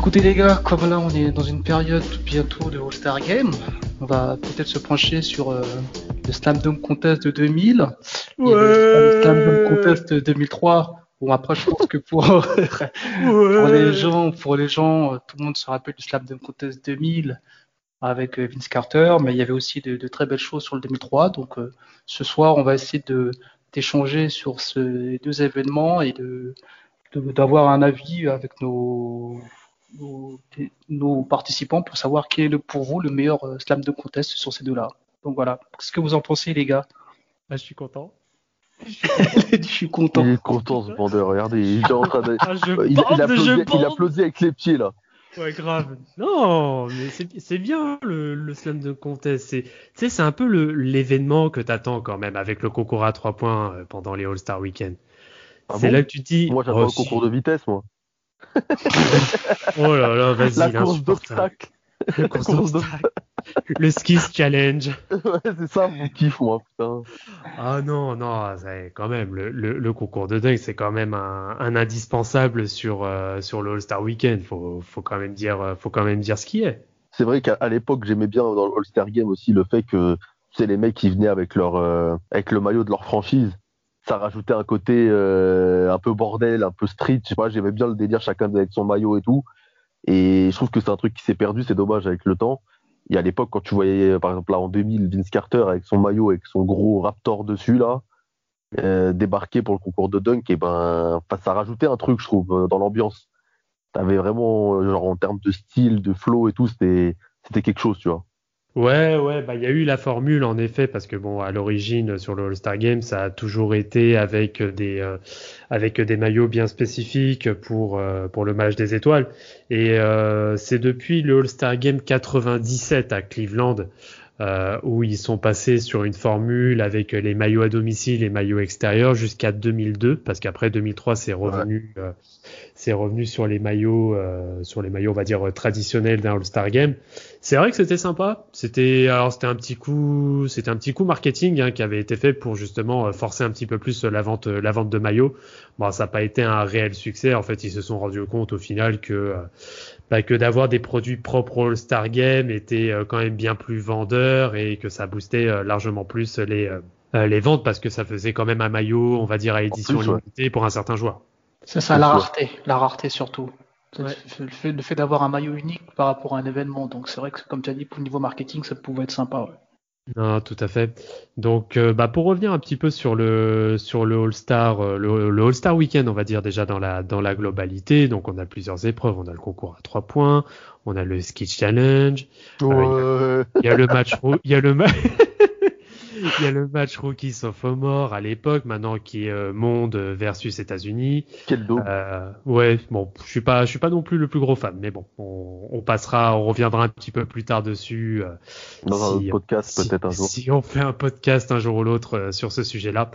Écoutez les gars, comme là on est dans une période bientôt de All-Star Game, on va peut-être se pencher sur euh, le Slam Dunk Contest de 2000 ouais. et le Slam Dunk Contest de 2003. Bon après je pense que pour, pour les gens, pour les gens, tout le monde se rappelle du Slam Dunk Contest 2000 avec euh, Vince Carter, mais il y avait aussi de, très belles choses sur le 2003. Donc euh, ce soir on va essayer de d'échanger sur ces deux événements et de d'avoir un avis avec nos nos, participants pour savoir qui est le, pour vous le meilleur euh, slam de contest sur ces deux-là. Donc voilà, qu'est-ce que vous en pensez les gars? Bah, Je suis content. je suis content. Il est content ce bandeur, regardez, il est en train de... Ah, il, applaudit, avec les pieds là. Ouais, grave. Non, mais c'est bien le, slam de contest. C'est un peu l'événement que t'attends quand même avec le concours à 3 points euh, pendant les All-Star Weekend. Ah c'est là que tu dis. Moi j'attends le concours de vitesse, moi oh là là, vas-y. La course d'obstacle. La course d'obstacle. Le skis challenge. ouais, c'est ça mon kiff, moi, putain. Ah non, non, quand même, le, le, concours de dingue, c'est quand même un, un indispensable sur, euh, sur le All-Star Weekend. Faut, faut, quand même dire, euh, faut quand même dire ce qui est. C'est vrai qu'à l'époque, j'aimais bien dans le All-Star Game aussi le fait que c'est les mecs qui venaient avec leur euh, avec le maillot de leur franchise ça rajoutait un côté euh, un peu bordel, un peu street. Je sais pas, j'aimais bien le délire chacun avec son maillot et tout. Et je trouve que c'est un truc qui s'est perdu, c'est dommage avec le temps. Et à l'époque, quand tu voyais, par exemple, là en 2000, Vince Carter avec son maillot, avec son gros Raptor dessus, là, euh, débarquer pour le concours de dunk, et ben, ça rajoutait un truc, je trouve, euh, dans l'ambiance. T'avais vraiment, genre, en termes de style, de flow et tout, c'était quelque chose, tu vois. Ouais, ouais, bah il y a eu la formule en effet parce que bon à l'origine sur le All-Star Game ça a toujours été avec des euh, avec des maillots bien spécifiques pour euh, pour le match des étoiles. Et euh, c'est depuis le All-Star Game 97 à Cleveland où ils sont passés sur une formule avec les maillots à domicile et maillots extérieurs jusqu'à 2002 parce qu'après 2003 c'est revenu c'est revenu sur les maillots sur les maillots on va dire traditionnels d'un All-Star Game c'est vrai que c'était sympa. C'était alors c'était un petit coup, c'était un petit coup marketing hein, qui avait été fait pour justement euh, forcer un petit peu plus la vente, euh, la vente de maillots. Bon, ça n'a pas été un réel succès. En fait, ils se sont rendus compte au final que euh, bah, que d'avoir des produits propres au All-Star Game était quand même bien plus vendeur et que ça boostait largement plus les les ventes parce que ça faisait quand même un maillot, on va dire à édition limitée pour un certain joueur. C'est ça la rareté, la rareté surtout. Le fait, d'avoir un maillot unique par rapport à un événement. Donc c'est vrai que, comme tu as dit, pour le niveau marketing, ça pouvait être sympa. Non, tout à fait. Donc, euh, bah, pour revenir un petit peu sur le sur le All Star, euh, le, All Star Weekend, on va dire déjà dans la dans la globalité. Donc, on a plusieurs épreuves. On a le concours à trois points, on a le ski challenge, euh, il y, a le match, il y a le match. Il y a le match Rookie Sophomore à l'époque, maintenant qui est euh, Monde versus États-Unis. Quel dos. Euh, ouais, bon, je suis pas, je suis pas non plus le plus gros fan, mais bon, on, on passera, on reviendra un petit peu plus tard dessus. Euh, Dans un podcast peut-être un jour. Si on fait un podcast un jour ou l'autre euh, sur ce sujet-là.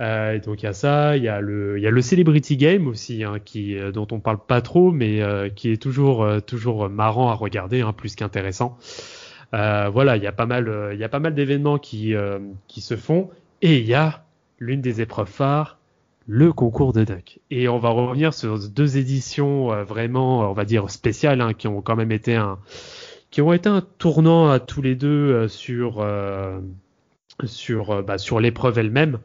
Euh, donc il y a ça, il y a le, il y a le Celebrity Game aussi, hein, qui, dont on parle pas trop, mais qui est toujours, toujours marrant à regarder, hein, plus qu'intéressant. Euh, voilà, il y a pas mal, euh, il y a pas mal d'événements qui, euh, qui se font et il y a l'une des épreuves phares, le concours de duck. Et on va revenir sur deux éditions vraiment, on va dire spéciales, hein, qui ont quand même été un, qui ont été un tournant à tous les deux sur sur bah, sur l'épreuve elle-même.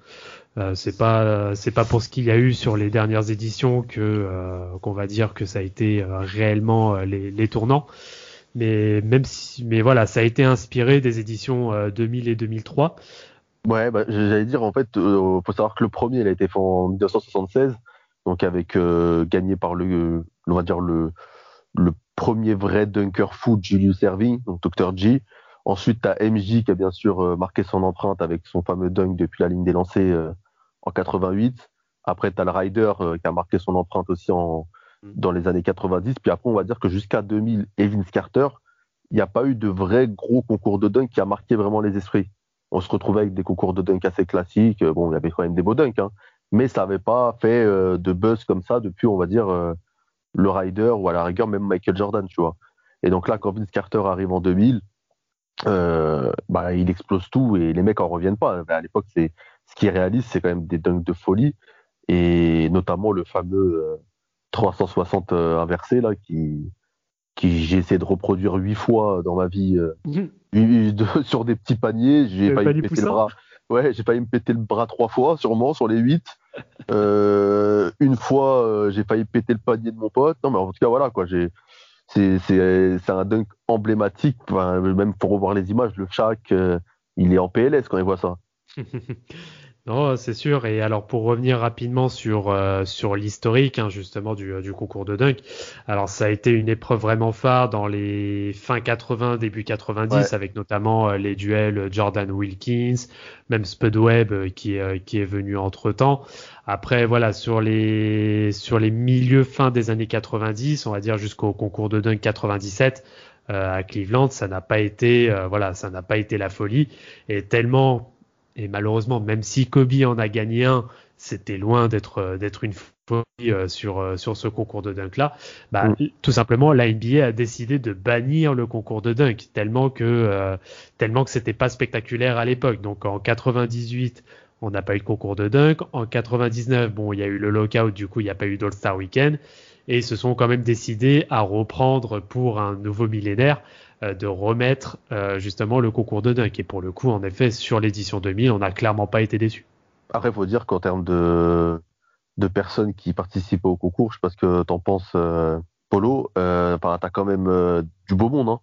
Euh, c'est pas c'est pas pour ce qu'il y a eu sur les dernières éditions que qu'on va dire que ça a été réellement les, les tournants mais même si, mais voilà, ça a été inspiré des éditions 2000 euh, et 2003. Ouais, bah, j'allais dire en fait, euh, faut savoir que le premier, il a été fait en 1976, donc avec euh, gagné par le, on va dire le, premier vrai dunker foot Julius Erving, donc Dr G. Ensuite, tu as MJ qui a bien sûr marqué son empreinte avec son fameux dunk depuis la ligne des lancers en 88. Après, tu as le Ryder qui a marqué son empreinte aussi en. Dans les années 90. Puis après, on va dire que jusqu'à 2000, Evans Carter, il n'y a pas eu de vrai gros concours de dunk qui a marqué vraiment les esprits. On se retrouvait avec des concours de dunk assez classiques. Bon, il y avait quand même des beaux dunks, hein, mais ça n'avait pas fait euh, de buzz comme ça depuis, on va dire, euh, le Ryder ou à la rigueur même Michael Jordan, tu vois. Et donc là, quand Vince Carter arrive en 2000, euh, bah, il explose tout et les mecs en reviennent pas. À l'époque, c'est ce qui est réaliste, c'est quand même des dunks de folie et notamment le fameux 360 inversé là qui qui j'ai essayé de reproduire huit fois dans ma vie mhm. sur des petits paniers. J'ai failli me péter le bras. Ouais, j'ai failli me péter le bras trois fois, sûrement sur les huit. Euh, une fois, euh, j'ai failli péter le panier de mon pote. Non, mais en tout cas, voilà quoi. J'ai, c'est, c'est, un dunk emblématique. même pour revoir les images, le Shaq, euh, il est en PLS quand il voit ça. Non, c'est sûr. Et alors pour revenir rapidement sur euh, sur l'historique hein, justement du, du, concours de dunk. Alors ça a été une épreuve vraiment phare dans les fin 80, début 90, avec notamment euh, les duels Jordan Wilkins, même Spud Webb euh, qui qui est venu entre temps. Après voilà sur les sur les milieux fin des années 90, on va dire jusqu'au concours de dunk 97 à Cleveland, ça n'a pas été voilà ça n'a pas été la folie et tellement et malheureusement, même si Kobe en a gagné un, c'était loin d'être euh, d'être une folie euh, sur euh, sur ce concours de dunk là. Bah, mm. tout simplement, la NBA a décidé de bannir le concours de dunk tellement que tellement que c'était pas spectaculaire à l'époque. Donc en 98, on n'a pas eu de concours de dunk. En 99, bon, il y a eu le lockout, du coup, il n'y a pas eu d'All-Star Weekend. Et se sont quand même décidés à reprendre pour un nouveau millénaire euh, de remettre euh, justement le concours de dunk. Et pour le coup, en effet, sur l'édition 2000, on n'a clairement pas été déçu. Après, il faut dire qu'en termes de, personnes qui participent au concours, je sais pas ce que tu en penses, euh, Polo, tu as quand même du beau monde. Hein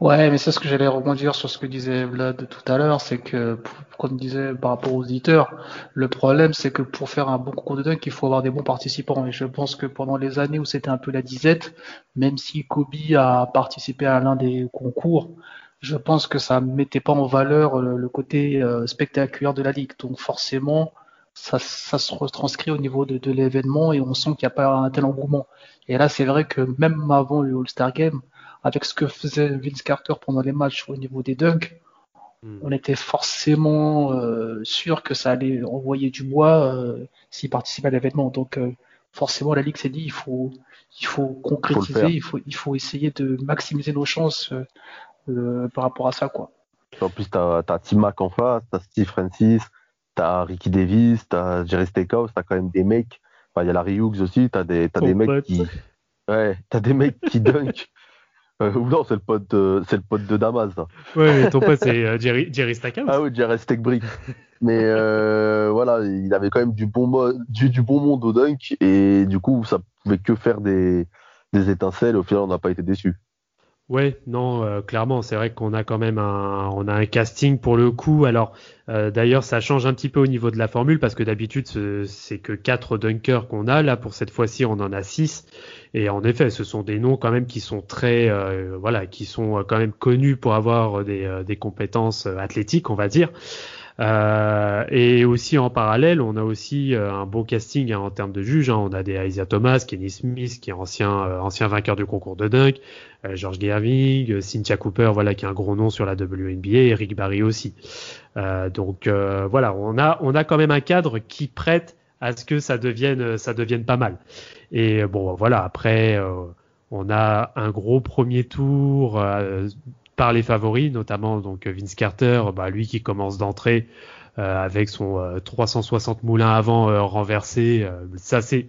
Ouais, mais c'est ce que j'allais rebondir sur ce que disait Vlad tout à l'heure, c'est que, comme disait par rapport aux auditeurs, le problème c'est que pour faire un bon concours de dunk, il faut avoir des bons participants. Et je pense que pendant les années où c'était un peu la disette, même si Kobe a participé à l'un des concours, je pense que ça mettait pas en valeur le, côté euh, spectaculaire de la ligue. Donc forcément, ça, ça se retranscrit au niveau de, de l'événement et on sent qu'il n'y a pas un tel engouement. Et là, c'est vrai que même avant le All-Star Game, avec ce que faisait Vince Carter pendant les matchs au niveau des dunks, hmm. on était forcément euh, sûr que ça allait envoyer du bois euh, s'il participait à l'événement. Donc euh, forcément la ligue s'est dit il faut il faut concrétiser, il faut il faut essayer de maximiser nos chances par rapport à ça quoi. En plus t'as as Tim Mac en face, t'as Steve Francis, t'as Ricky Davis, t'as Jerry Stackhouse, t'as quand même des mecs. Il y a Larry Hughes aussi, t'as des t'as des mecs qui ouais t'as des mecs qui dunk euh, non, c'est le pote de, c'est le pote de Damas. Oui, ton pote c'est euh, Jerry, Jerry Stackhouse. Ah oui, Jerry Stackbrick. Mais euh, voilà, il avait quand même du bon, du, du, bon monde au dunk et du coup, ça pouvait que faire des, des étincelles. Au final, on n'a pas été déçus. Ouais, non, euh, clairement, c'est vrai qu'on a quand même un, on a un casting pour le coup. Alors, euh, d'ailleurs, ça change un petit peu au niveau de la formule parce que d'habitude, c'est que quatre dunkers qu'on a. Là, pour cette fois-ci, on en a six. Et en effet, ce sont des noms quand même qui sont très, euh, voilà, qui sont quand même connus pour avoir des compétences athlétiques, on va dire. Euh, et aussi en parallèle, on a aussi euh, un beau casting hein, en termes de juges. Hein. On a des Isaiah Thomas, Kenny Smith, qui est ancien euh, ancien vainqueur du concours de dunk, George Gerving, Cynthia Cooper, voilà, qui est un gros nom sur la WNBA, Eric Barry aussi. donc voilà, on a on a quand même un cadre qui prête à ce que ça devienne ça devienne pas mal. Et bon voilà, après on a un gros premier tour par les favoris, notamment donc Vince Carter, bah, lui qui commence d'entrée euh, avec son 360 euh, moulins avant euh, renversé. ça c'est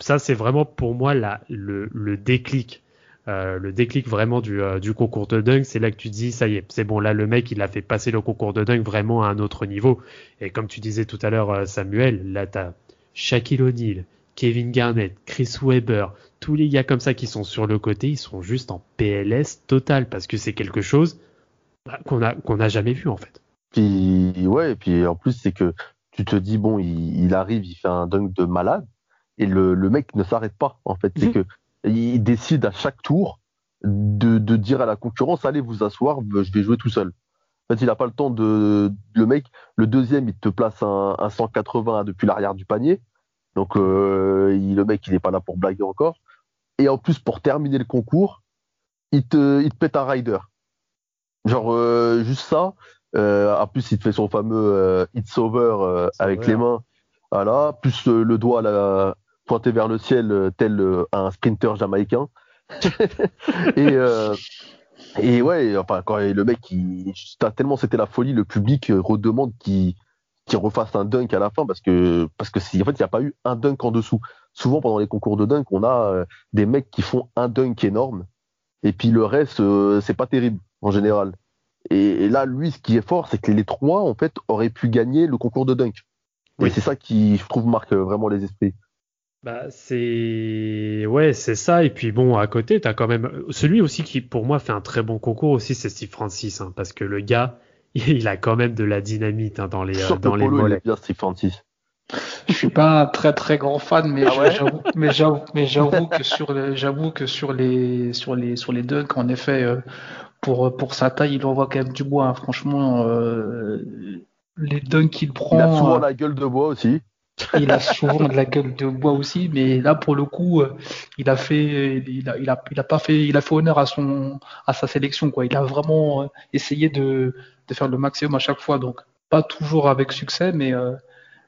ça c'est vraiment pour moi la, le, le déclic. le déclic vraiment du, du concours de dunk, c'est là que tu dis ça y est, c'est bon là le mec il a fait passer le concours de dunk vraiment à un autre niveau. Et comme tu disais tout à l'heure Samuel, là t'as Shaquille O'Neal, Kevin Garnett, Chris Webber, tous les gars comme ça qui sont sur le côté, ils sont juste en PLS total parce que c'est quelque chose bah, qu'on a qu'on n'a jamais vu en fait. Puis ouais, et puis en plus c'est que tu te dis bon, il, arrive, il fait un dunk de malade et le, le mec ne s'arrête pas en fait. C'est mmh. que il décide à chaque tour de, de, dire à la concurrence allez vous asseoir, je vais jouer tout seul. En fait, il n'a pas le temps de. Le mec, le deuxième, il te place un, un 180 depuis l'arrière du panier. Donc, euh, il, le mec, il n'est pas là pour blaguer encore. Et en plus, pour terminer le concours, il te, il te pète un rider. Genre, euh, juste ça. Euh, en plus, il te fait son fameux euh, It's over euh, avec les mains. Voilà. Plus le doigt là, pointé vers le ciel, tel un sprinter jamaïcain. et, et ouais, enfin, quand le mec, il, tellement c'était la folie, le public redemande qu'il qu'il refasse un dunk à la fin parce que parce que si, en fait il n'y a pas eu un dunk en dessous. Souvent pendant les concours de dunk, on a des mecs qui font un dunk énorme et puis le reste c'est pas terrible en général. Et, là, lui, ce qui est fort, c'est que les trois, en fait, auraient pu gagner le concours de dunk. Oui. Et c'est ça qui, je trouve, marque vraiment les esprits. Bah, c'est ouais, c'est ça. Et puis bon, à côté, t'as quand même celui aussi qui, pour moi, fait un très bon concours aussi, c'est Steve Francis, hein, parce que le gars, il a quand même de la dynamite hein, dans les Sur dans les mollets. bien. Je suis pas un très très grand fan, mais ah ouais j'avoue, mais j'avoue, mais j'avoue que sur le, j'avoue que sur les sur les sur les dunks, en effet, euh, pour, pour sa taille, il envoie quand même du bois. Hein. Franchement, euh, les dunks qu'il prend. Il a souvent euh, la gueule de bois aussi. Il a souvent de la gueule de bois aussi, mais là pour le coup, euh, il a fait, il a, il a, il a pas fait, il a fait honneur à son, à sa sélection quoi. Il a vraiment essayé de, de faire le maximum à chaque fois, donc pas toujours avec succès, mais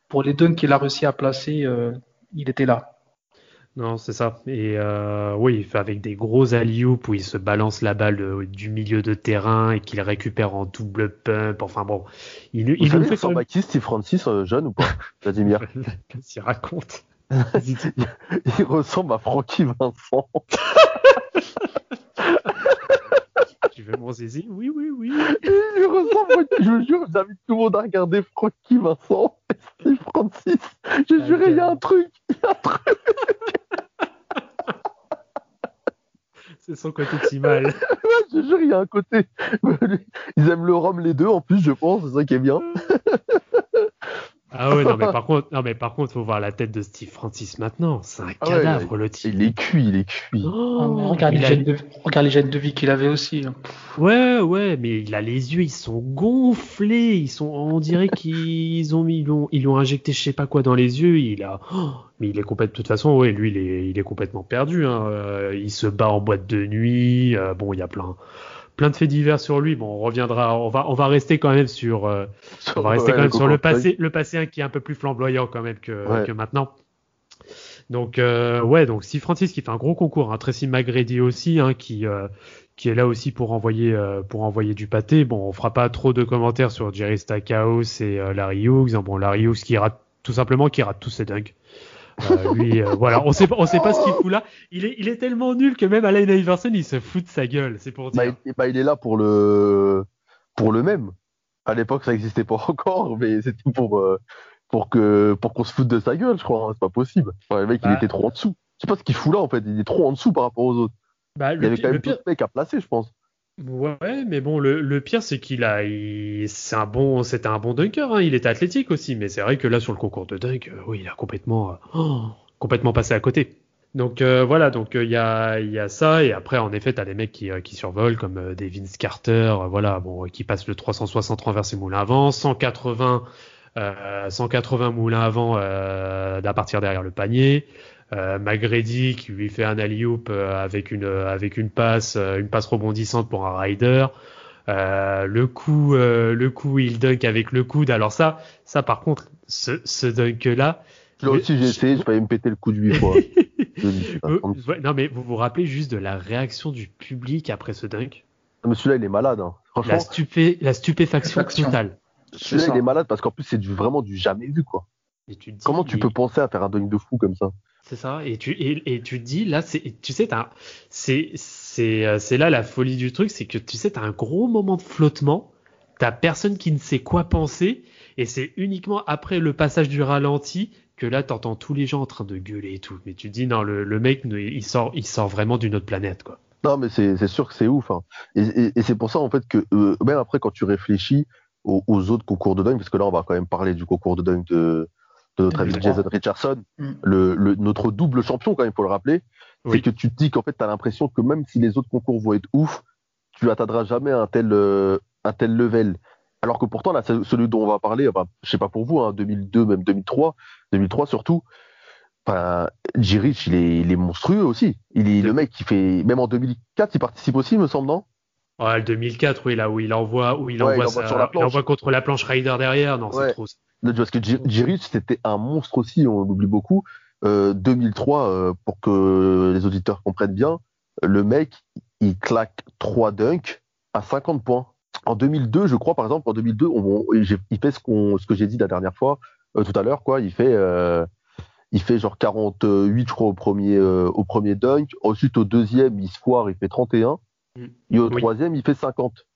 pour les dunks qu'il a réussi à placer, il était là. Non, c'est ça. Et euh, oui, il avec des gros alley où il se balance la balle de, du milieu de terrain et qu'il récupère en double pump. Enfin bon, il, il nous fait quand même... Steve Francis euh, jeune ou pas, Vladimir Qu'est-ce qu'il raconte il, ressemble à Francky Vincent. veux mon zizi? Oui, oui, oui. Il ressemble, je vous jure, j'invite tout le monde à regarder Francky Vincent et Steve Francis. J'ai ah, juré, il y a un truc. Il y a un truc. C'est son côté Timal. ouais, je jure, il y a un côté. Ils aiment le rhum les deux en plus, je pense, c'est ça qui est bien. Ah ouais, non mais par contre, non mais par contre, faut voir la tête de Steve Francis maintenant. C'est un ah cadavre le type. Il est cuit, il est cuit. Oh, regarde, les gènes de... regarde, les gènes de, vie qu'il avait aussi. Hein. Ouais, ouais, mais il a les yeux, ils sont gonflés, ils sont, on dirait qu'ils ont mis, ils l'ont, ils l'ont injecté, je sais pas quoi dans les yeux. Il a, oh, mais il est complètement, de toute façon, ouais, lui, il est, il est complètement perdu. Hein. Euh, il se bat en boîte de nuit. Euh, bon, il y a plein plein de faits divers sur lui. Bon, on reviendra, on va, on va rester quand même sur, euh, on va rester quand même sur le passé, le passé qui est un peu plus flamboyant quand même que, que maintenant. Donc euh, ouais, donc si Francis qui fait un gros concours, hein, Tracy McGrady aussi, hein, qui euh, qui est là aussi pour envoyer euh, pour envoyer du pâté. Bon, on fera pas trop de commentaires sur Jerry Stackhouse et Larry Hughes. Hein, bon, Larry Hughes qui rate tout simplement qui rate tous ses dunks. Euh, lui, euh, voilà, on sait pas, on sait pas ce qu'il fout là. Il est, il est tellement nul que même Alain Iverson, il se fout de sa gueule. C'est pour bah, dire. Bah, bah, il est là pour le, pour le même. À l'époque, ça n'existait pas encore, mais c'était pour, euh, pour que, pour qu'on se foute de sa gueule, je crois. Hein. C'est pas possible. Enfin, le mec, il bah. était trop en dessous. Je sais pas ce qu'il fout là, en fait. Il est trop en dessous par rapport aux autres. Bah, il y avait quand même d'autres mecs à placer, je pense. Ouais, mais bon, le, pire, c'est qu'il a, c'est un bon, c'était un bon dunker, hein. il était athlétique aussi, mais c'est vrai que là, sur le concours de dunk, euh, oui, il a complètement, euh, oh, complètement passé à côté. Donc euh, voilà, donc il y, a, ça, et après, en effet, t'as des mecs qui, survolent, comme des Vince Carter, voilà, bon, qui passent le 360 renversé moulin avant, 180, 180 moulins avant d'à partir derrière le panier. Euh, Magredi qui lui fait un alley euh, avec une avec une passe euh, une passe rebondissante pour un rider. le coup le coup il dunk avec le coude. Alors ça ça par contre ce, ce dunk là. Là aussi j'ai essayé, j'ai failli me péter le coude huit fois. non mais vous vous rappelez juste de la réaction du public après ce dunk? Mais celui-là il est malade. Hein. La, stupé, la stupéfaction totale. Celui-là il est malade parce qu'en plus c'est du, vraiment du jamais vu quoi. Comment tu peux penser à faire un dunk de fou comme ça? C'est ça. Et tu, et, tu dis, là, tu sais, euh, c'est là la folie du truc, c'est que tu sais, t'as un gros moment de flottement, t'as personne qui ne sait quoi penser, et c'est uniquement après le passage du ralenti que là, t'entends tous les gens en train de gueuler et tout. Mais tu dis, non, le, le mec, il sort, il sort vraiment d'une autre planète, quoi. Non, mais c'est sûr que c'est ouf. Hein. Et, et, c'est pour ça, en fait, que euh, même après, quand tu réfléchis aux, aux, autres concours de dunk, parce que là, on va quand même parler du concours de dunk de, de notre ami Jason Richardson, mm. le, le, notre double champion quand même, faut le rappeler. C'est que tu te dis qu'en fait, tu as l'impression que même si les autres concours vont être ouf, tu n'atteindras jamais un tel, un tel level. Alors que pourtant, là, celui dont on va parler, enfin, je sais pas pour vous, hein, 2002, même 2003, 2003 surtout, J-Rich, il est, il est, monstrueux aussi. Il est le mec qui fait, même en 2004, il participe aussi, me semble, non? Ouais, le 2004, oui, là où il envoie, où il envoie, il envoie, contre la planche Rider derrière, non, c'est trop. Parce que J-Rich, c'était un monstre aussi, on l'oublie beaucoup. Euh, 2003, euh, pour que les auditeurs comprennent bien, le mec, il claque 3 dunks à 50 points en 2002, je crois, par exemple, en 2002, il fait ce, ce que j'ai dit la dernière fois, euh, tout à l'heure, quoi. Il fait, euh, il fait genre 48, je crois, au premier, euh, au premier dunk. Ensuite, au deuxième, il se foire, il fait 31. Mm. Et au troisième, il fait 50.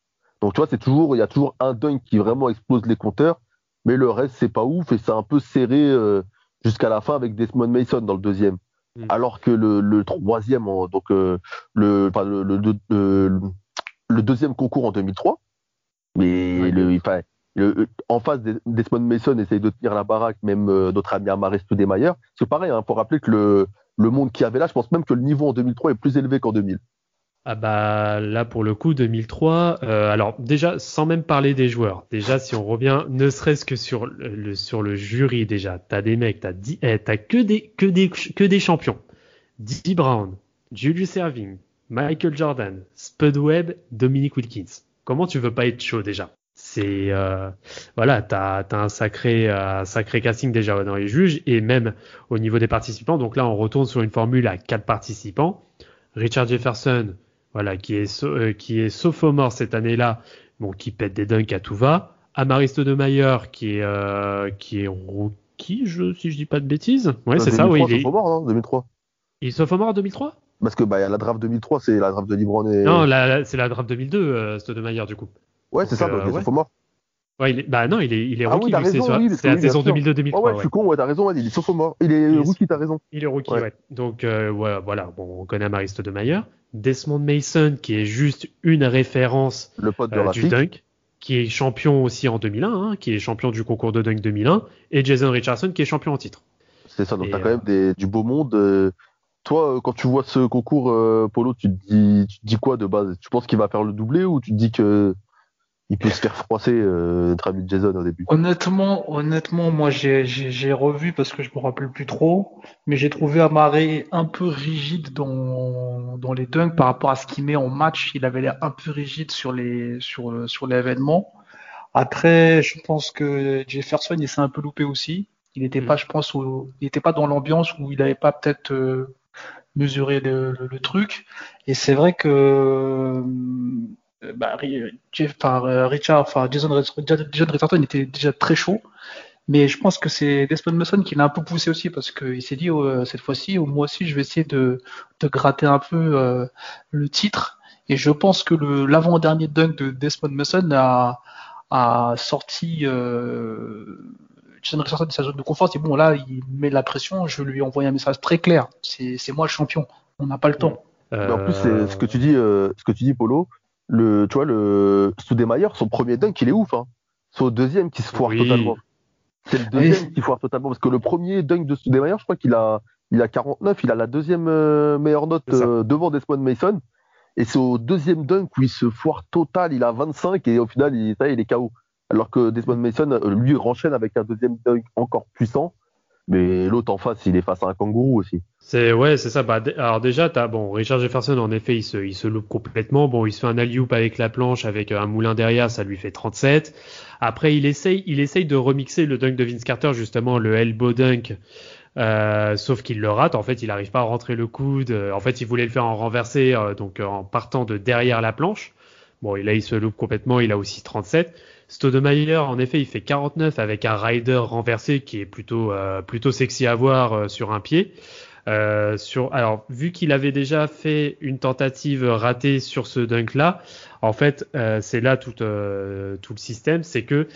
Donc, tu vois, c'est toujours, il y a toujours un dunk qui vraiment explose les compteurs, mais le reste, c'est pas ouf et c'est un peu serré jusqu'à la fin avec Desmond Mason dans le deuxième. Mm. Alors que le, troisième, donc le, le, le, deuxième concours en 2003, mais le, en face, Desmond Mason essaye de tenir la baraque, même euh, notre ami Amaris Stoudemaier. C'est pareil, il hein, faut rappeler que le, le monde qui avait là, je pense même que le niveau en 2003 est plus élevé qu'en 2000. Ah bah là pour le coup 2003. Euh, alors déjà sans même parler des joueurs. Déjà si on revient ne serait-ce que sur le sur le jury déjà, t'as des mecs, t'as eh, t'as que des que des que des champions. Dee Brown, Julius Erving, Michael Jordan, Spud Webb, Dominic Wilkins. Comment tu veux pas être chaud déjà? C'est euh, voilà, t'as as un sacré euh, sacré casting déjà dans les juges et même au niveau des participants. Donc là, on retourne sur une formule à quatre participants. Richard Jefferson, voilà, qui est euh, qui est sophomore cette année-là, bon, qui pète des dunks à tout va. Amaris Stoudemire, qui est euh, qui est rookie, je, si je dis pas de bêtises. Ouais, c'est ça, oui. Il est sophomore, 2003. Il est sophomore en 2003 parce que bah, la draft 2003, c'est la draft de Libron et. Non, c'est la draft 2002, euh, Stoudemire, du coup. Ouais, c'est ça, donc euh, il est. Ouais, il est... Bah non, il est, il est rookie, ah c'est la saison 2002-2003. ouais, je suis con, ouais, t'as raison, il est sophomore. Il est rookie, t'as raison. Il est rookie, ouais. Donc, euh, voilà, bon, on connaît Amaris Stoudemire. Desmond Mason, qui est juste une référence le pote de du dunk, qui est champion aussi en 2001, hein, qui est champion du concours de dunk 2001, et Jason Richardson, qui est champion en titre. C'est ça, donc t'as quand même des, du beau monde toi, euh, quand tu vois ce concours, euh, Polo, tu te, dis, tu dis quoi de base? Tu penses qu'il va faire le doublé ou tu te dis que il peut se faire froisser euh, notre ami Jason au début Honnêtement, honnêtement, moi j'ai revu parce que je me rappelle plus trop, mais j'ai trouvé Amaré un peu rigide dans, dans les dunks par rapport à ce qu'il met en match. Il avait l'air un peu rigide sur les sur sur l'événement. Après, je pense que Jefferson il s'est un peu loupé aussi. Il n'était mm. pas, je pense, il n'était pas dans l'ambiance où il n'avait pas peut-être mesurer le, truc. Et c'est vrai que euh, bah, euh, Richard, enfin Jason, Richardson était déjà très chaud. Mais je pense que c'est Desmond Mason qui l'a un peu poussé aussi parce qu'il s'est dit oh, cette fois-ci, oh, moi aussi, je vais essayer de, de gratter un peu euh, le titre. Et je pense que l'avant-dernier dunk de Desmond Mason a, a sorti Jason Richardson de sa zone de confort, c'est bon, là, il met la pression, je lui envoie un message très clair. C'est moi le champion. On n'a pas le temps. En plus, ce que tu dis, euh, ce que tu dis, Polo. Le, tu vois, le Stoudemire, son premier dunk, il est ouf. Hein. C'est au deuxième qui se foire totalement. C'est le deuxième qui foire totalement. Parce que le premier dunk de Stoudemire, je crois qu'il a, il a 49, il a la deuxième euh, meilleure note euh, devant Desmond Mason. Et c'est au deuxième dunk où il se foire total, il a 25 et au final, il, il est KO. Alors que Desmond Mason, euh, lui, renchaîne avec un deuxième dunk encore puissant. Mais l'autre en face, il est face à un kangourou aussi. C'est ouais, c'est ça. Bah, alors déjà, t'as bon, Richard Jefferson, en effet, il se, il se loupe complètement. Bon, il se fait un alley avec la planche, avec euh, un moulin derrière, ça lui fait 37. Après, il essaye, il essaye de remixer le dunk de Vince Carter, justement, le elbow dunk. Euh, sauf qu'il le rate. En fait, il n'arrive pas à rentrer le coude. En fait, il voulait le faire en renversé, donc en partant de derrière la planche. Bon, et là, il se loupe complètement. Il a aussi 37. Stoudemire, en effet, il fait 49 avec un rider renversé qui est plutôt euh, plutôt sexy à voir euh, sur un pied. Euh, sur, alors, vu qu'il avait déjà fait une tentative ratée sur ce dunk-là, en fait, c'est là tout, tout le système, c'est que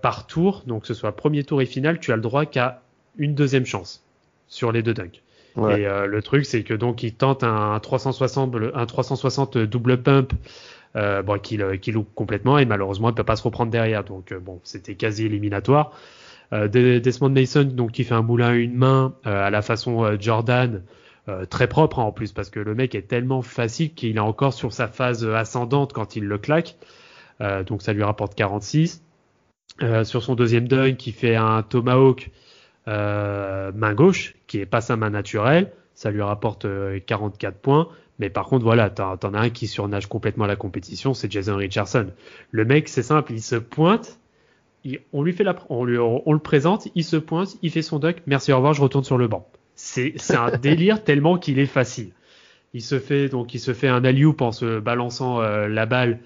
par tour, donc que ce soit premier tour et final, tu as le droit qu'à une deuxième chance sur les deux dunks. Et le truc, c'est que donc il tente un 360, un 360 double pump euh, qui, loupe complètement et malheureusement il peut pas se reprendre derrière. Donc euh, c'était quasi éliminatoire. Euh, Desmond Mason, donc qui fait un moulin à une main à la façon Jordan. très propre hein, en plus parce que le mec est tellement facile qu'il est encore sur sa phase ascendante quand il le claque. donc ça lui rapporte 46. sur son deuxième dunk, il fait un tomahawk main gauche qui est pas sa main naturelle. Ça lui rapporte 44 points. Mais par contre, voilà, t'en as un qui surnage complètement la compétition, c'est Jason Richardson. Le mec, c'est simple, il se pointe, on lui fait la, on, lui, on, le présente, il se pointe, il fait son duck, merci, au revoir, je retourne sur le banc. C'est un délire tellement qu'il est facile. Il se fait donc il se fait un alley en se balançant euh, la balle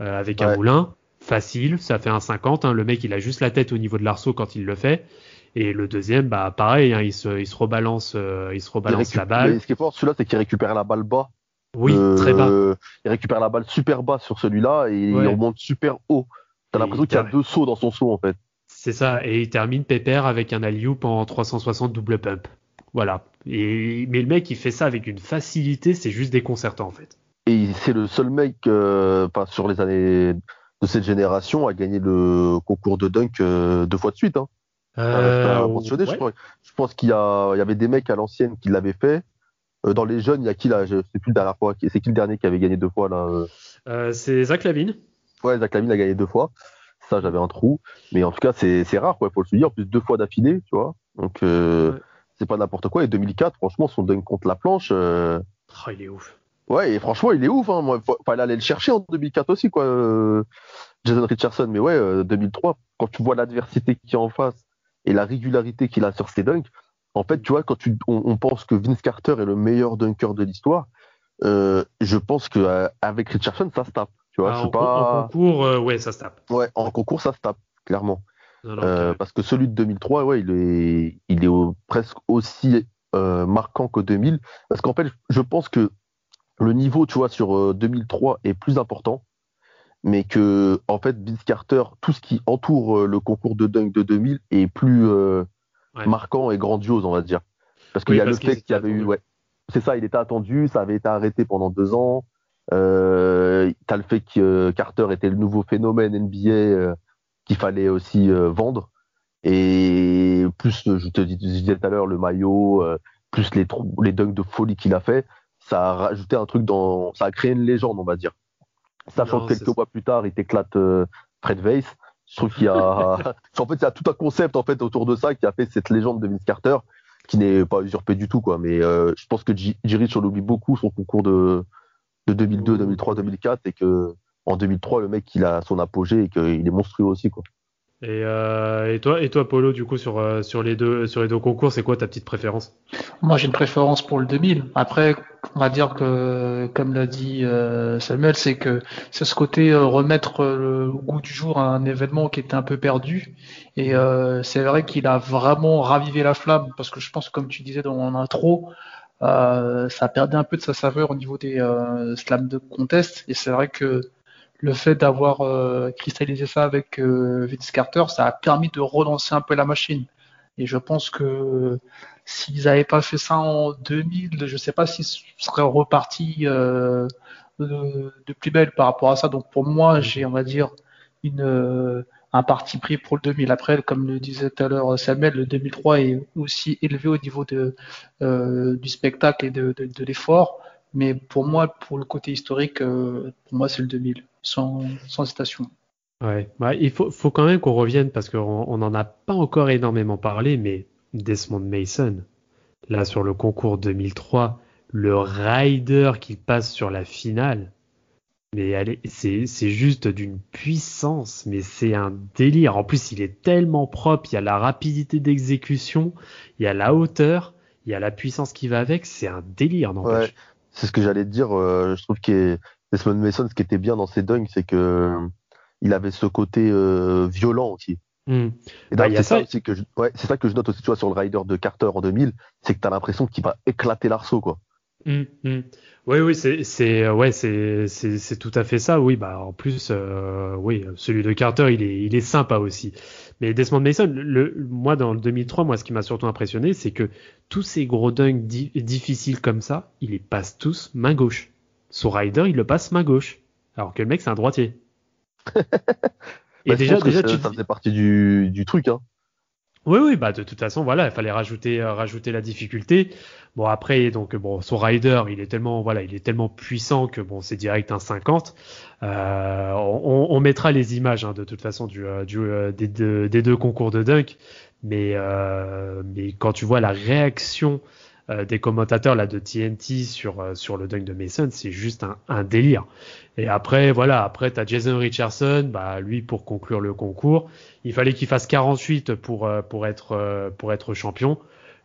euh, avec un moulin, facile, ça fait un 50. Hein. le mec, il a juste la tête au niveau de l'arceau quand il le fait. Et le deuxième, bah pareil, hein, il, se, il se rebalance, euh, il se rebalance la balle. ce qui est fort, celui-là, c'est qu'il récupère la balle bas. Oui, très bas. Il récupère la balle super bas sur celui-là et il remonte super haut. T'as l'impression qu'il y a deux sauts dans son saut en fait. C'est ça, et il termine pépère avec un alley en 360 double pump. Voilà. Et, mais le mec, il fait ça avec une facilité, c'est juste déconcertant en fait. Et c'est le seul mec, euh, sur les années de cette génération, à gagner le concours de dunk euh, deux fois de suite. Hein. Euh, je, pense qu'il y, y, avait des mecs à l'ancienne qui l'avaient fait. Euh, dans les jeunes, il y a qui là? Je sais plus la dernière fois. C'est qui le dernier qui avait gagné deux fois là euh? C'est Zach Lavine. Ouais, Zach Lavine a gagné deux fois. Ça, j'avais un trou. Mais en tout cas, c'est rare, quoi. Il faut le souligner. En plus, deux fois d'affilée, tu vois. Donc, c'est pas n'importe quoi. Et 2004, franchement, son dunk contre la planche. Oh, il est ouf. Ouais, et franchement, il est ouf. Hein. Moi, fallait aller le chercher en 2004 aussi, quoi. Jason Richardson. Mais ouais, 2003, quand tu vois l'adversité qui est en face et la régularité qu'il a sur ses dunks. En fait, tu vois, quand tu, on, pense que Vince Carter est le meilleur dunker de l'histoire, euh, je pense que euh, avec Richardson, ça se tape. Tu vois, ah, en, pas... en, concours, euh, ouais, ça se tape. Ouais, en concours, ça se tape, clairement. parce que celui de 2003, ouais, il est, il est presque aussi marquant que 2000. Parce qu'en fait, je pense que le niveau, tu vois, sur 2003 est plus important mais que en fait Vince Carter, tout ce qui entoure le concours de dunk de 2000 est plus euh, marquant et grandiose, on va dire. Parce qu'il y a le fait qu'il y avait eu, ouais, c'est ça, il était attendu, ça avait été arrêté pendant deux ans. Euh, T'as le fait que euh, Carter était le nouveau phénomène NBA qu'il fallait aussi vendre. Et plus, je te disais tout à l'heure, le maillot, plus les, les dunks de folie qu'il a fait, ça a rajouté un truc dans, ça a créé une légende, on va dire. Sachant que quelques mois plus tard, il t'éclate euh, Fred Weiss. Je trouve qu'il y a, en fait, il y a tout un concept en fait autour de ça qui a fait cette légende de Vince Carter, qui n'est pas usurpé du tout, quoi. Mais euh, je pense que Rich, on oublie beaucoup son concours de, de 2002, 2003, 2004, et que en 2003, le mec, il a son apogée et qu'il est monstrueux aussi, quoi. Euh, et, toi, et toi, Polo, du coup, sur, euh, sur, les deux, sur les deux concours, c'est quoi ta petite préférence? Moi, j'ai une préférence pour le 2000. Après, on va dire que, comme l'a dit euh, Samuel, c'est que c'est ce côté remettre le goût du jour à un événement qui était un peu perdu. Et c'est vrai qu'il a vraiment ravivé la flamme, parce que je pense, comme tu disais dans mon intro, ça a perdu un peu de sa saveur au niveau des slams de contest. Et c'est vrai que le fait d'avoir euh, cristallisé ça avec euh, Vince Carter, ça a permis de relancer un peu la machine. Et je pense que s'ils n'avaient pas fait ça en 2000, je ne sais pas s'ils seraient repartis euh, de, plus belle par rapport à ça. Donc pour moi, j'ai, on va dire, une, un parti pris pour le 2000. Après, comme le disait tout à l'heure Samuel, le 2003 est aussi élevé au niveau de, du spectacle et de, de l'effort. Mais pour moi, pour le côté historique, pour moi, c'est le 2000 sans, sans hésitation. Ouais, bah, il faut, faut quand même qu'on revienne parce qu'on n'en a pas encore énormément parlé, mais Desmond Mason, là sur le concours 2003, le rider qui passe sur la finale, mais c'est juste d'une puissance, mais c'est un délire. En plus, il est tellement propre, il y a la rapidité d'exécution, il y a la hauteur, il y a la puissance qui va avec, c'est un délire, ouais, c'est ce que j'allais te dire. Euh, je trouve qu'il Desmond Mason, ce qui était bien dans ses dunks, c'est que il avait ce côté euh, violent aussi. Hmm. Et bah, c'est ça, que je, c'est ça que je note aussi, tu vois, sur le rider de Carter en 2000, c'est que tu as l'impression qu'il va éclater l'arceau, quoi. Hmm, hmm. Oui, oui, c'est, c'est, ouais, c'est, c'est, tout à fait ça. Oui, bah, en plus, euh, oui, celui de Carter, il est, il est sympa aussi. Mais Desmond Mason, le, moi, dans le 2003, moi, ce qui m'a surtout impressionné, c'est que tous ces gros dunks difficiles comme ça, il les passe tous main gauche. Son rider, il le passe main gauche. Alors que le mec, c'est un droitier. Et déjà, déjà, tu... ça faisait partie du, du truc. Hein. Oui, oui, bah de toute façon, voilà, il fallait rajouter, euh, rajouter la difficulté. Bon après, donc bon, son rider, il est tellement, voilà, il est tellement puissant que bon, c'est direct un 50. Euh, on, on, mettra les images hein, de toute façon du, euh, du des, deux, des, deux, concours de dunk, mais mais quand tu vois la réaction euh, des commentateurs là de TNT sur euh, sur le dunk de Mason, c'est juste un, délire. Et après voilà, après tu as Jason Richardson, bah lui pour conclure le concours, il fallait qu'il fasse 48 pour euh, pour être pour être champion.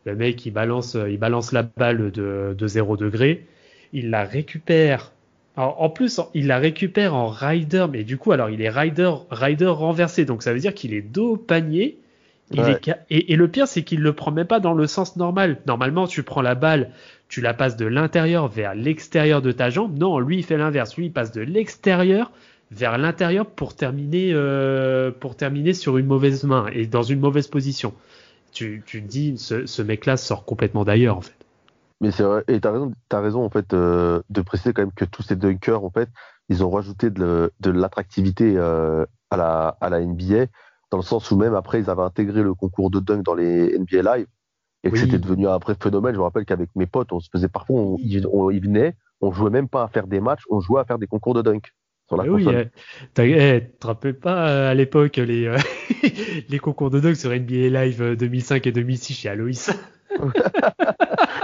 Le mec il balance il balance la balle de de 0 degré, il la récupère en plus, il la récupère en rider, mais du coup, alors il est rider, rider renversé, donc ça veut dire qu'il est dos au panier, et, le pire, c'est qu'il le prend même pas dans le sens normal. Normalement, tu prends la balle, tu la passes de l'intérieur vers l'extérieur de ta jambe. Non, lui, il fait l'inverse. Lui, il passe de l'extérieur vers l'intérieur pour terminer, euh, pour terminer sur une mauvaise main et dans une mauvaise position. Tu, tu te dis, ce, mec-là sort complètement d'ailleurs, en fait. Mais c'est vrai, et t'as raison, as raison, en fait, euh, de préciser quand même que tous ces dunkers, en fait, ils ont rajouté de, l'attractivité euh, à, la, à la NBA dans le sens où même après ils avaient intégré le concours de dunk dans les NBA Live et que c'était devenu un vrai phénomène. Je me rappelle qu'avec mes potes, on se faisait parfois, on, ils venaient, on jouait même pas à faire des matchs, on jouait à faire des concours de dunk. Sur la oui, eh, eh, te rappelles pas euh, à l'époque les, euh, les concours de dunk sur NBA Live 2005 euh, et 2006 chez Aloïs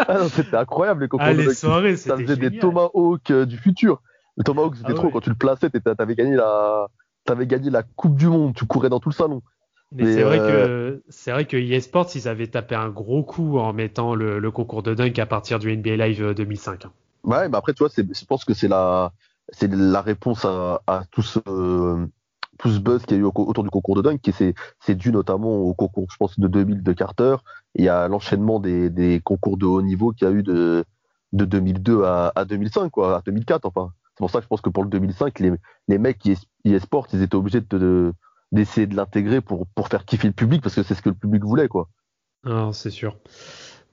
ah C'était incroyable les concours ah, de les dunk. Soirées, ça faisait des Tomahawks du futur. Le Tomahawk c'était ah trop quand tu le plaçais, t'avais gagné la, t'avais gagné la Coupe du Monde, tu courais dans tout le salon. Mais, c'est vrai euh, que c'est vrai que eSports ils avaient tapé un gros coup en mettant le, concours de dunk à partir du NBA Live 2005. Euh, hein. Ouais, mais après tu vois, je pense que c'est la c'est la réponse à, tout ce tout ce buzz qu'il y a eu autour du concours de dunk, qui c'est dû notamment au concours, je pense, de 2000 de Carter et à l'enchaînement des, des, concours de haut niveau qu'il y a eu de de 2002 à, à 2005 quoi, à 2004 enfin. C'est pour ça que je pense que pour le 2005, les, les mecs qui e-sport, ils étaient obligés de, d'essayer de l'intégrer pour, pour faire kiffer le public parce que c'est ce que le public voulait, quoi. Ah, c'est sûr.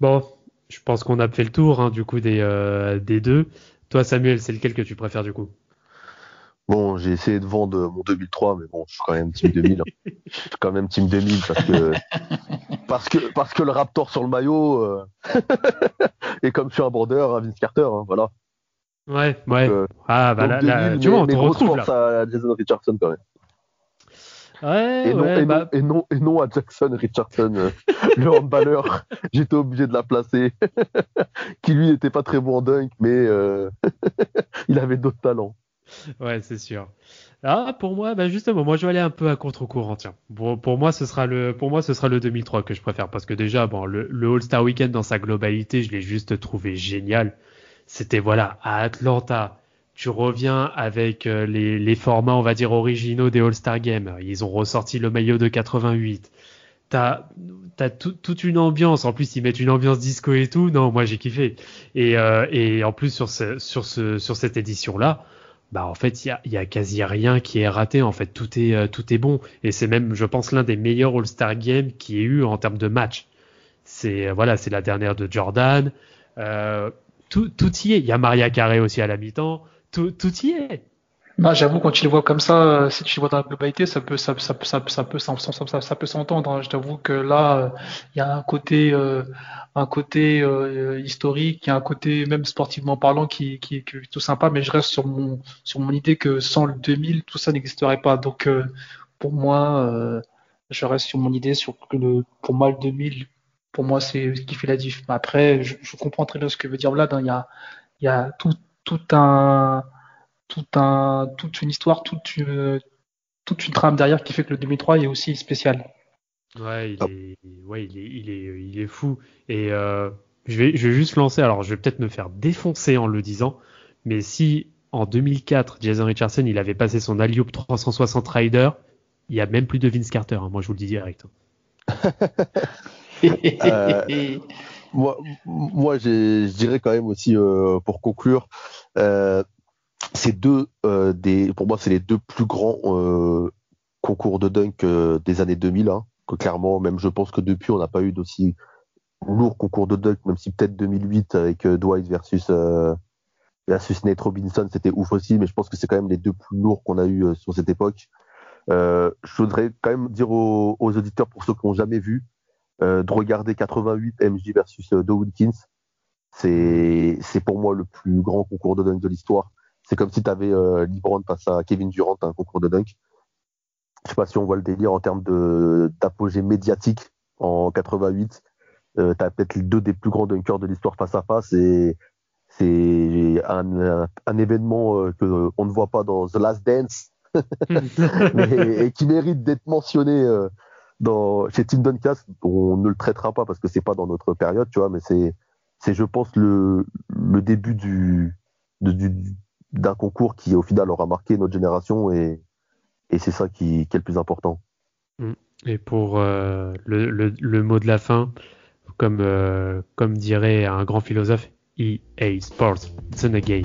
Bon, je pense qu'on a fait le tour, hein, du coup, des, euh, des deux. Toi, Samuel, c'est lequel que tu préfères, du coup? Bon, j'ai essayé de vendre mon 2003, mais bon, je suis quand même team 2000. je suis quand même team 2000 parce que, parce que, parce que le Raptor sur le maillot, euh... et comme je suis un border, un Vince Carter, hein, voilà. Ouais, ouais. Euh, ah, bah là, tu vois, on te retrouve là. à Jason Richardson quand même. Ouais, et, non, ouais, et, bah... non, et, non, et, non, à Jackson Richardson, euh, le handballeur. J'étais obligé de la placer. qui lui n'était pas très bon en dunk, mais euh... il avait d'autres talents. Ouais, c'est sûr. Ah, pour moi, bah justement, moi je vais aller un peu à contre-courant. Tiens, pour, pour moi, ce sera le, pour moi, ce sera le 2003 que je préfère parce que déjà, bon, le, le All-Star Weekend dans sa globalité, je l'ai juste trouvé génial c'était voilà à Atlanta. Tu reviens avec euh, les, les, formats, on va dire, originaux des All-Star Games. Ils ont ressorti le maillot de 88. T'as as toute une ambiance. En plus, ils mettent une ambiance disco et tout. Non, moi j'ai kiffé. Et, euh, et en plus sur ce, sur ce, sur cette édition là, bah en fait il y a, a, quasi rien qui est raté. En fait, tout est euh, tout est bon. Et c'est même, je pense, l'un des meilleurs All-Star Games qui ait eu en termes de match. C'est voilà, c'est la dernière de Jordan. Tout, y est. Il y a Maria Carré aussi à la mi-temps. Tout, tout y est. Bah, j'avoue, quand tu le vois comme ça, euh, si tu le vois dans la globalité, ça peut, ça, ça, ça, peut, s'entendre. Hein. Je t'avoue que là, euh, il y a un côté, euh, un côté historique, il y a un côté même sportivement parlant qui, est tout sympa. Mais je reste sur mon, sur mon idée que sans le 2000, tout ça n'existerait pas. Donc, pour moi, je reste sur mon idée sur que le, pour moi le 2000 pour moi, c'est ce qui fait la diff. Après, je, comprends très bien ce que veut dire Vlad. Hein. Il y a, il y a tout, tout un, tout un, toute une histoire, toute une, toute une trame derrière qui fait que le 2003 est aussi spécial. Ouais, il est, ouais, il est, il est, il est fou. Et euh, je vais, je vais juste lancer. Alors, je vais peut-être me faire défoncer en le disant, mais si en 2004, Jason Richardson, il avait passé son Alley 360 Rider, il y a même plus de Vince Carter. Hein. moi, je vous le dis direct. Euh, moi, moi je dirais quand même aussi, euh, pour conclure, euh, c'est deux des, pour moi, c'est les deux plus grands concours de dunk des années 2000. Hein, que clairement, même je pense que depuis, on n'a pas eu d'aussi lourd concours de dunk, même si peut-être 2008 avec Dwight versus versus Nate Robinson, c'était ouf aussi, mais je pense que c'est quand même les deux plus lourds qu'on a eu sur cette époque. je voudrais quand même dire aux, aux auditeurs, pour ceux qui n'ont jamais vu, euh, de regarder 88 MJ versus euh, Dawkins. C'est, c'est pour moi le plus grand concours de dunk de l'histoire. C'est comme si tu avais euh, LeBron face à Kevin Durant, un concours de dunk. Je sais pas si on voit le délire en termes de, d'apogée médiatique en 88. Euh, tu as peut-être deux des plus grands dunkers de l'histoire face à face et c'est un, un, événement euh, que on ne voit pas dans The Last Dance mais, et qui mérite d'être mentionné euh, dans, chez Tim Duncan. On ne le traitera pas parce que c'est pas dans notre période, tu vois, mais c'est, c'est je pense le, le début du, de, du, d'un concours qui au final aura marqué notre génération et, et c'est ça qui, qui, est le plus important. Mm. Et pour euh, le, le, le, mot de la fin, comme, euh, comme dirait un grand philosophe, EA Sports, it's in a game.